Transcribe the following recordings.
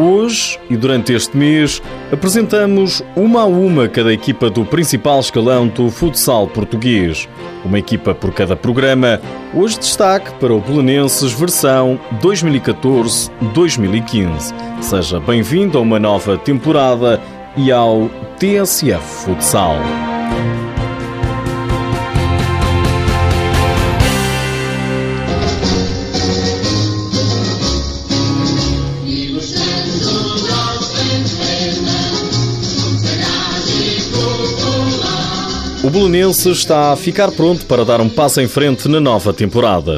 Hoje e durante este mês apresentamos uma a uma cada equipa do principal escalão do futsal português. Uma equipa por cada programa. Hoje destaque para o Belenenses versão 2014-2015. Seja bem-vindo a uma nova temporada e ao TSF Futsal. Belenense está a ficar pronto para dar um passo em frente na nova temporada.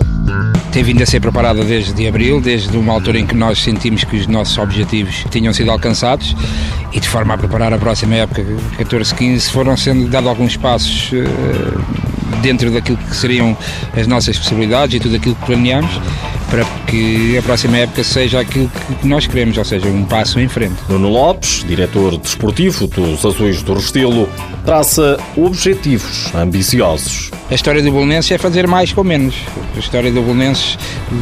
Tem vindo a ser preparada desde abril, desde uma altura em que nós sentimos que os nossos objetivos tinham sido alcançados e de forma a preparar a próxima época, 14-15, foram sendo dados alguns passos uh, dentro daquilo que seriam as nossas possibilidades e tudo aquilo que planeamos para que a próxima época seja aquilo que nós queremos, ou seja, um passo em frente. Nuno Lopes, diretor desportivo dos Azuis do Restelo, traça objetivos ambiciosos. A história do Bolonenses é fazer mais com menos. A história do Bolonenses,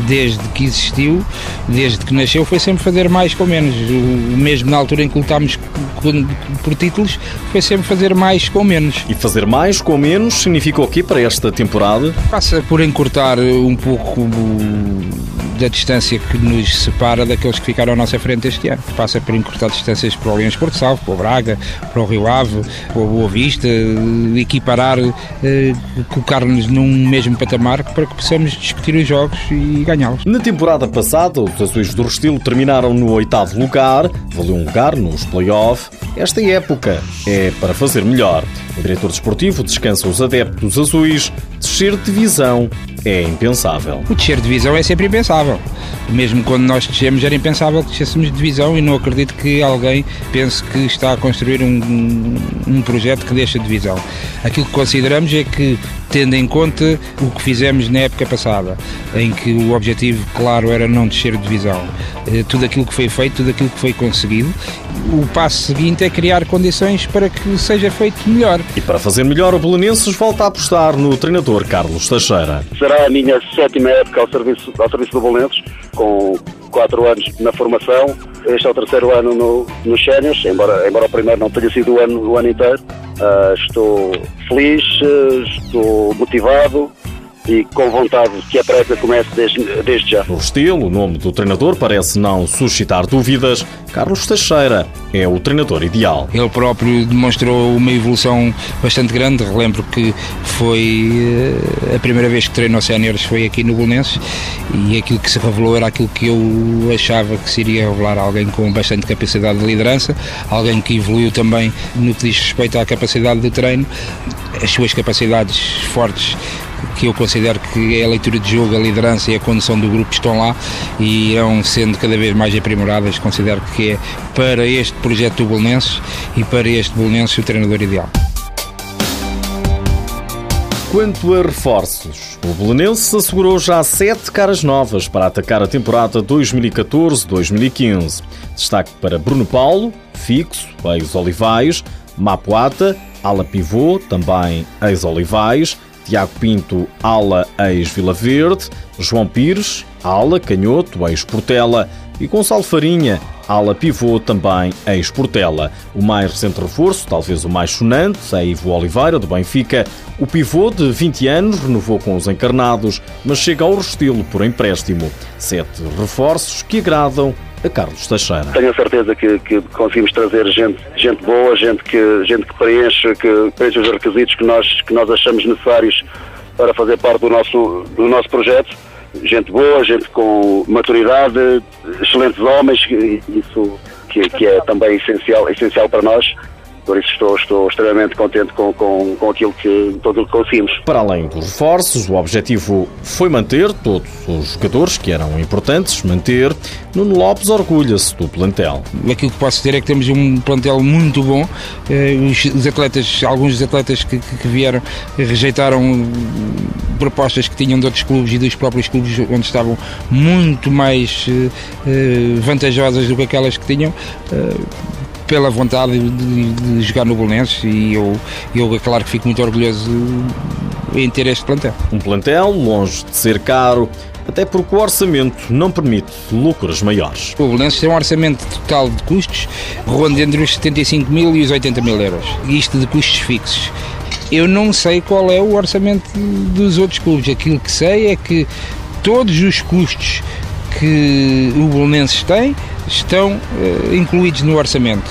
desde que existiu, desde que nasceu, foi sempre fazer mais com menos. O mesmo na altura em que lutámos por títulos, foi sempre fazer mais com menos. E fazer mais com menos significa o quê para esta temporada? Passa por encurtar um pouco da distância que nos separa daqueles que ficaram à nossa frente este ano. Passa por encurtar distâncias para o Aliança Porto Salvo, para o Braga, para o Rio Ave, para o Boa Vista, equiparar, eh, colocar-nos num mesmo patamar para que possamos discutir os jogos e ganhá-los. Na temporada passada, os azuis do Restilo terminaram no oitavo lugar, valeu um lugar nos play-off. Esta época é para fazer melhor. O diretor desportivo descansa os adeptos azuis. Descer de divisão é impensável. O descer de divisão é sempre impensável. Mesmo quando nós descemos, era impensável que descêssemos de divisão e não acredito que alguém pense que está a construir um, um projeto que deixa de divisão. Aquilo que consideramos é que tendo em conta o que fizemos na época passada, em que o objetivo, claro, era não descer de divisão. Eh, tudo aquilo que foi feito, tudo aquilo que foi conseguido. O passo seguinte é criar condições para que seja feito melhor. E para fazer melhor, o Belenenses volta a apostar no treinador Carlos Teixeira. Será a minha sétima época ao serviço, ao serviço do Belenenses, com quatro anos na formação. Este é o terceiro ano no, nos sénios, embora, embora o primeiro não tenha sido o ano, o ano inteiro. Uh, estou feliz, estou motivado e com vontade que a prática comece desde, desde já. No estilo, o nome do treinador parece não suscitar dúvidas. Carlos Teixeira é o treinador ideal. Ele próprio demonstrou uma evolução bastante grande. Relembro que foi eh, a primeira vez que treinou séniores foi aqui no Bolonenses e aquilo que se revelou era aquilo que eu achava que seria revelar alguém com bastante capacidade de liderança, alguém que evoluiu também no que diz respeito à capacidade de treino, as suas capacidades fortes que eu considero que é a leitura de jogo, a liderança e a condução do grupo estão lá e irão sendo cada vez mais aprimoradas. Considero que é para este projeto do Bolonenses e para este Bolonenses o treinador ideal. Quanto a reforços, o Belenense assegurou já sete caras novas para atacar a temporada 2014-2015. Destaque para Bruno Paulo, fixo, ex-Olivais, Mapuata, ala pivô, também ex-Olivais, Tiago Pinto, ala ex-Vila Verde, João Pires, ala canhoto, ex-Portela e Gonçalo Farinha, ala pivô, também ex-Portela. O mais recente reforço, talvez o mais sonante, é Ivo Oliveira, do Benfica. O pivô, de 20 anos, renovou com os encarnados, mas chega ao Restilo por empréstimo. Sete reforços que agradam a Carlos Teixeira. Tenho a certeza que, que, conseguimos trazer gente, gente boa, gente que, gente que preenche, que preenche os requisitos que nós, que nós achamos necessários para fazer parte do nosso, do nosso projeto. Gente boa, gente com maturidade, excelentes homens, isso que, que é também essencial, essencial para nós por isso estou, estou extremamente contente com, com, com aquilo que, todo o que conseguimos. Para além dos reforços, o objetivo foi manter todos os jogadores que eram importantes, manter. Nuno Lopes orgulha-se do plantel. Aquilo que posso dizer é que temos um plantel muito bom. Eh, os atletas, alguns dos atletas que, que vieram rejeitaram propostas que tinham de outros clubes e dos próprios clubes onde estavam muito mais vantajosas do que aquelas que tinham. Pela vontade de, de jogar no Bolonenses e eu, eu, é claro que fico muito orgulhoso em ter este plantel. Um plantel longe de ser caro, até porque o orçamento não permite lucros maiores. O Belenenses tem um orçamento total de custos ronda entre os 75 mil e os 80 mil euros. Isto de custos fixos. Eu não sei qual é o orçamento dos outros clubes. Aquilo que sei é que todos os custos que o Belenenses tem estão uh, incluídos no orçamento.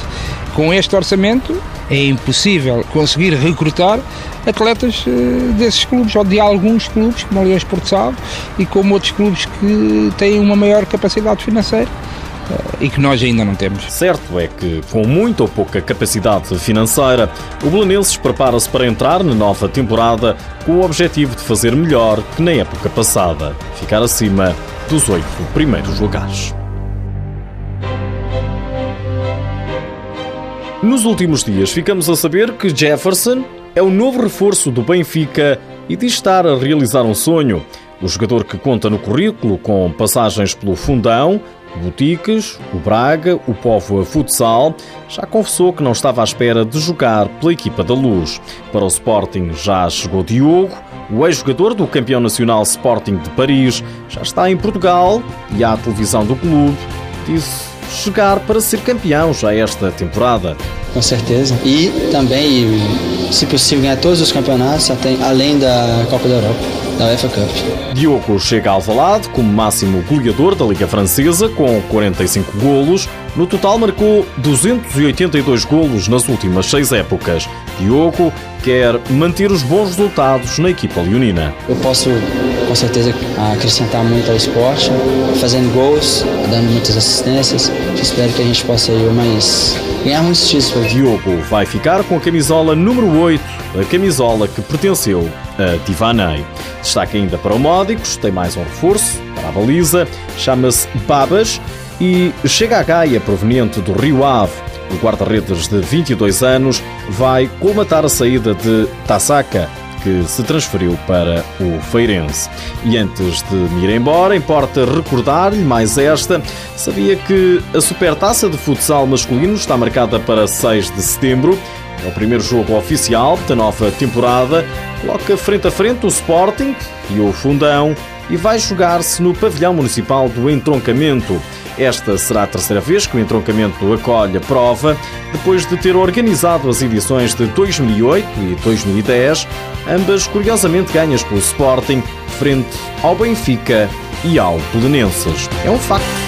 Com este orçamento é impossível conseguir recrutar atletas uh, desses clubes ou de alguns clubes, como aliás Porto Salvo, e como outros clubes que têm uma maior capacidade financeira uh, e que nós ainda não temos. Certo é que, com muita ou pouca capacidade financeira, o Belenenses prepara-se para entrar na nova temporada com o objetivo de fazer melhor que na época passada, ficar acima dos oito primeiros lugares. Nos últimos dias ficamos a saber que Jefferson é o novo reforço do Benfica e diz estar a realizar um sonho. O jogador que conta no currículo com passagens pelo Fundão, Boutiques, o Braga, o Povo a Futsal, já confessou que não estava à espera de jogar pela equipa da Luz. Para o Sporting já chegou Diogo, o ex-jogador do campeão nacional Sporting de Paris, já está em Portugal e à televisão do clube disse chegar para ser campeão já esta temporada. Com certeza. E também, se possível, ganhar todos os campeonatos, além da Copa da Europa, da UEFA Cup. Diogo chega ao Valade como máximo goleador da Liga Francesa, com 45 golos. No total, marcou 282 golos nas últimas seis épocas. Diogo quer manter os bons resultados na equipa leonina. Eu posso, com certeza, acrescentar muito ao esporte, fazendo gols, dando muitas assistências. Espero que a gente possa ir mais ganhar muitos títulos. Diogo vai ficar com a camisola número 8, a camisola que pertenceu a Divanei. Destaque ainda para o Módicos, tem mais um reforço para a baliza, chama-se Babas e chega a Gaia proveniente do Rio Ave. O guarda-redes de 22 anos vai colmatar a saída de Tasaka, que se transferiu para o Feirense. E antes de me ir embora, importa recordar-lhe mais esta. Sabia que a Supertaça de Futsal masculino está marcada para 6 de setembro. É o primeiro jogo oficial da nova temporada. Coloca frente a frente o Sporting e o Fundão e vai jogar-se no pavilhão municipal do Entroncamento. Esta será a terceira vez que o entroncamento acolhe a prova, depois de ter organizado as edições de 2008 e 2010, ambas curiosamente ganhas pelo Sporting, frente ao Benfica e ao Belenenses. É um facto.